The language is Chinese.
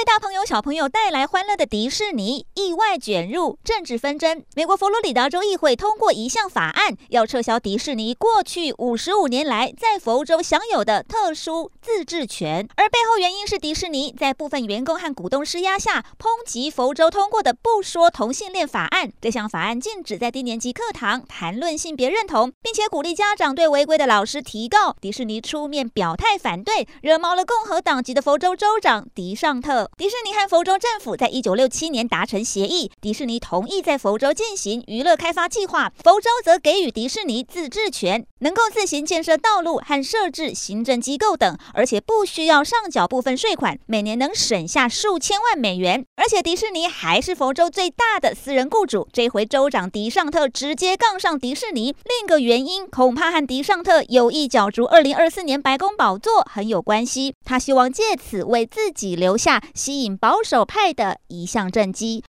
为大朋友小朋友带来欢乐的迪士尼意外卷入政治纷争。美国佛罗里达州议会通过一项法案，要撤销迪士尼过去五十五年来在佛州享有的特殊自治权。而背后原因是迪士尼在部分员工和股东施压下，抨击佛州通过的不说同性恋法案。这项法案禁止在低年级课堂谈论性别认同，并且鼓励家长对违规的老师提告。迪士尼出面表态反对，惹毛了共和党籍的佛州州长迪尚特。迪士尼和佛州政府在一九六七年达成协议，迪士尼同意在佛州进行娱乐开发计划，佛州则给予迪士尼自治权，能够自行建设道路和设置行政机构等，而且不需要上缴部分税款，每年能省下数千万美元。而且迪士尼还是佛州最大的私人雇主，这回州长迪尚特直接杠上迪士尼。另一个原因恐怕和迪尚特有意角逐二零二四年白宫宝座很有关系，他希望借此为自己留下吸引保守派的一项政绩。